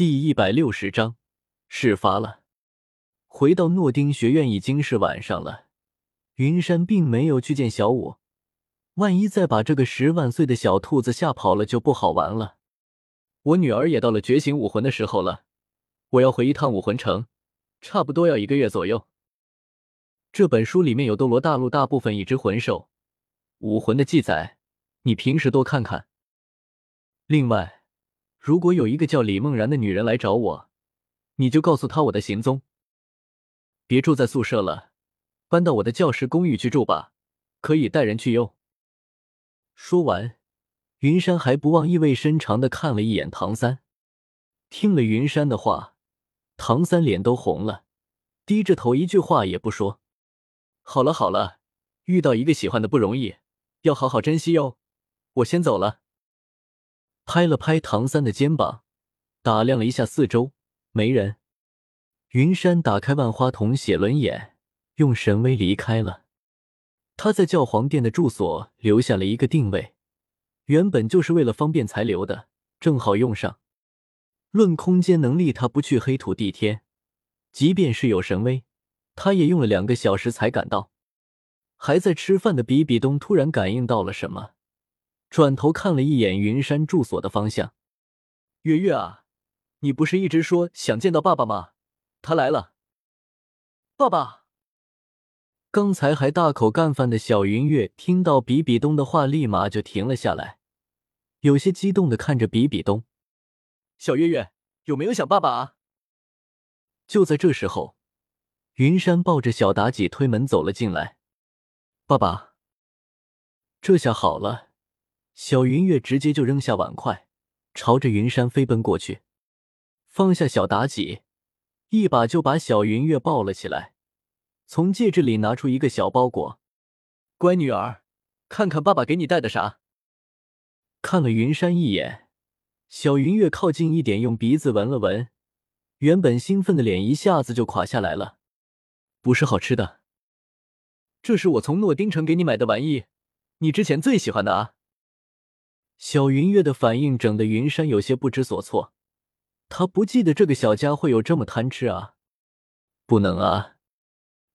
第一百六十章，事发了。回到诺丁学院已经是晚上了，云山并没有去见小舞，万一再把这个十万岁的小兔子吓跑了，就不好玩了。我女儿也到了觉醒武魂的时候了，我要回一趟武魂城，差不多要一个月左右。这本书里面有斗罗大陆大部分已知魂兽武魂的记载，你平时多看看。另外。如果有一个叫李梦然的女人来找我，你就告诉她我的行踪。别住在宿舍了，搬到我的教师公寓去住吧，可以带人去用。说完，云山还不忘意味深长的看了一眼唐三。听了云山的话，唐三脸都红了，低着头，一句话也不说。好了好了，遇到一个喜欢的不容易，要好好珍惜哟。我先走了。拍了拍唐三的肩膀，打量了一下四周，没人。云山打开万花筒写轮眼，用神威离开了。他在教皇殿的住所留下了一个定位，原本就是为了方便才留的，正好用上。论空间能力，他不去黑土地天，即便是有神威，他也用了两个小时才赶到。还在吃饭的比比东突然感应到了什么。转头看了一眼云山住所的方向，月月啊，你不是一直说想见到爸爸吗？他来了。爸爸，刚才还大口干饭的小云月听到比比东的话，立马就停了下来，有些激动的看着比比东。小月月有没有想爸爸啊？就在这时候，云山抱着小妲己推门走了进来。爸爸，这下好了。小云月直接就扔下碗筷，朝着云山飞奔过去，放下小妲己，一把就把小云月抱了起来，从戒指里拿出一个小包裹，乖女儿，看看爸爸给你带的啥。看了云山一眼，小云月靠近一点，用鼻子闻了闻，原本兴奋的脸一下子就垮下来了。不是好吃的，这是我从诺丁城给你买的玩意，你之前最喜欢的啊。小云月的反应整得云山有些不知所措，他不记得这个小家伙有这么贪吃啊！不能啊，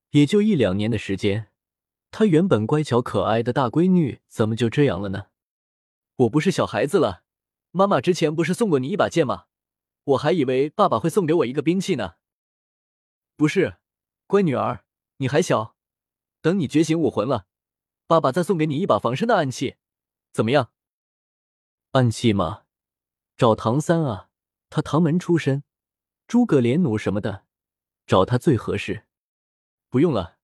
也就一两年的时间，他原本乖巧可爱的大闺女怎么就这样了呢？我不是小孩子了，妈妈之前不是送过你一把剑吗？我还以为爸爸会送给我一个兵器呢。不是，乖女儿，你还小，等你觉醒武魂了，爸爸再送给你一把防身的暗器，怎么样？暗器吗？找唐三啊，他唐门出身，诸葛连弩什么的，找他最合适。不用了，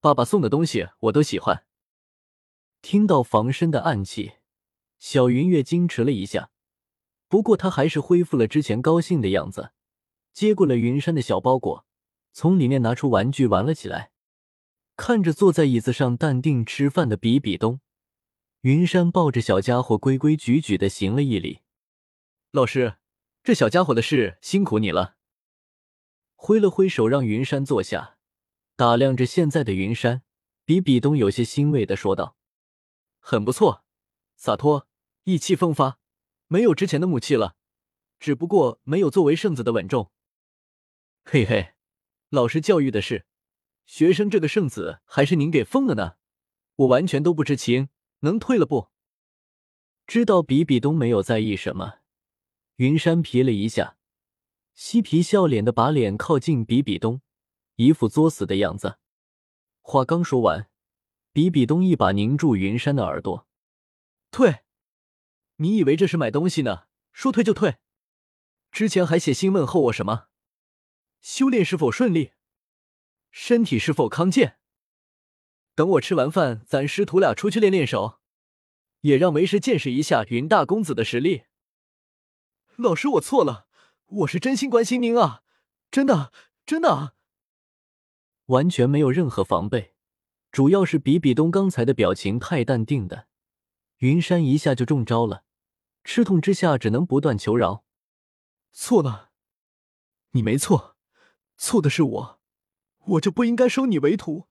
爸爸送的东西我都喜欢。听到防身的暗器，小云月矜持了一下，不过他还是恢复了之前高兴的样子，接过了云山的小包裹，从里面拿出玩具玩了起来。看着坐在椅子上淡定吃饭的比比东。云山抱着小家伙，规规矩矩的行了一礼。老师，这小家伙的事辛苦你了。挥了挥手，让云山坐下，打量着现在的云山，比比东有些欣慰的说道：“很不错，洒脱，意气风发，没有之前的木气了，只不过没有作为圣子的稳重。嘿嘿，老师教育的是，学生这个圣子还是您给封了呢，我完全都不知情。”能退了不？知道比比东没有在意什么，云山皮了一下，嬉皮笑脸的把脸靠近比比东，一副作死的样子。话刚说完，比比东一把拧住云山的耳朵：“退！你以为这是买东西呢？说退就退？之前还写信问候我什么？修炼是否顺利？身体是否康健？”等我吃完饭，咱师徒俩出去练练手，也让为师见识一下云大公子的实力。老师，我错了，我是真心关心您啊，真的，真的，完全没有任何防备，主要是比比东刚才的表情太淡定的，云山一下就中招了，吃痛之下只能不断求饶。错了，你没错，错的是我，我就不应该收你为徒。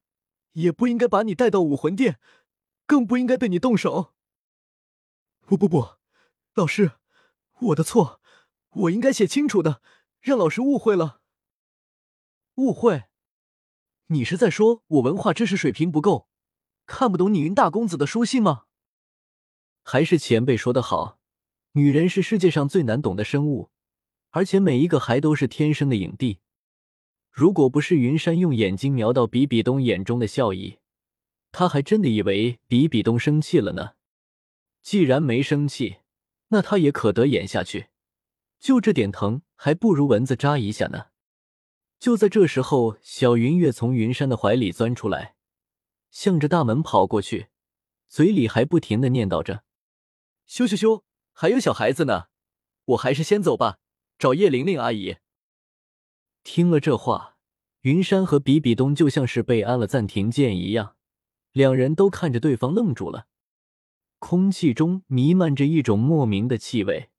也不应该把你带到武魂殿，更不应该对你动手。不不不，老师，我的错，我应该写清楚的，让老师误会了。误会？你是在说我文化知识水平不够，看不懂你云大公子的书信吗？还是前辈说的好，女人是世界上最难懂的生物，而且每一个还都是天生的影帝。如果不是云山用眼睛瞄到比比东眼中的笑意，他还真的以为比比东生气了呢。既然没生气，那他也可得演下去。就这点疼，还不如蚊子扎一下呢。就在这时候，小云月从云山的怀里钻出来，向着大门跑过去，嘴里还不停的念叨着：“羞羞羞，还有小孩子呢，我还是先走吧，找叶玲玲阿姨。”听了这话，云山和比比东就像是被按了暂停键一样，两人都看着对方愣住了。空气中弥漫着一种莫名的气味，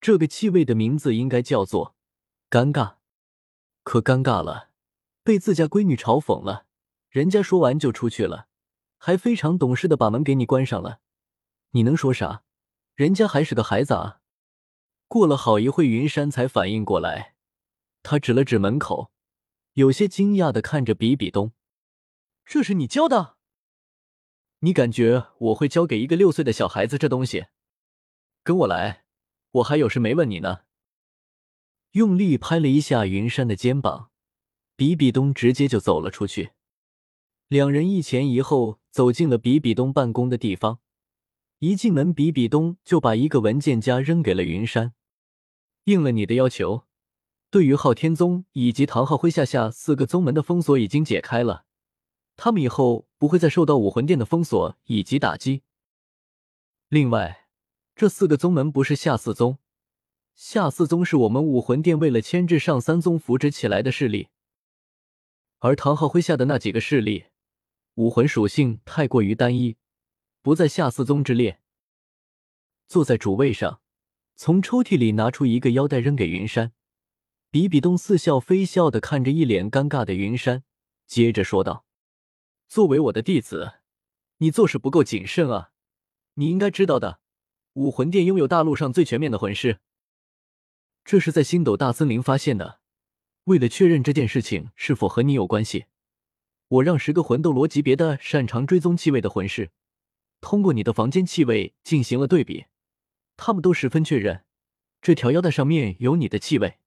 这个气味的名字应该叫做尴尬。可尴尬了，被自家闺女嘲讽了，人家说完就出去了，还非常懂事的把门给你关上了，你能说啥？人家还是个孩子啊！过了好一会，云山才反应过来。他指了指门口，有些惊讶的看着比比东：“这是你教的？你感觉我会教给一个六岁的小孩子这东西？跟我来，我还有事没问你呢。”用力拍了一下云山的肩膀，比比东直接就走了出去。两人一前一后走进了比比东办公的地方。一进门，比比东就把一个文件夹扔给了云山：“应了你的要求。”对于昊天宗以及唐昊麾下下四个宗门的封锁已经解开了，他们以后不会再受到武魂殿的封锁以及打击。另外，这四个宗门不是下四宗，下四宗是我们武魂殿为了牵制上三宗扶植起来的势力，而唐昊麾下的那几个势力，武魂属性太过于单一，不在下四宗之列。坐在主位上，从抽屉里拿出一个腰带扔给云山。比比东似笑非笑的看着一脸尴尬的云山，接着说道：“作为我的弟子，你做事不够谨慎啊！你应该知道的，武魂殿拥有大陆上最全面的魂师，这是在星斗大森林发现的。为了确认这件事情是否和你有关系，我让十个魂斗罗级别的擅长追踪气味的魂师，通过你的房间气味进行了对比，他们都十分确认，这条腰带上面有你的气味。”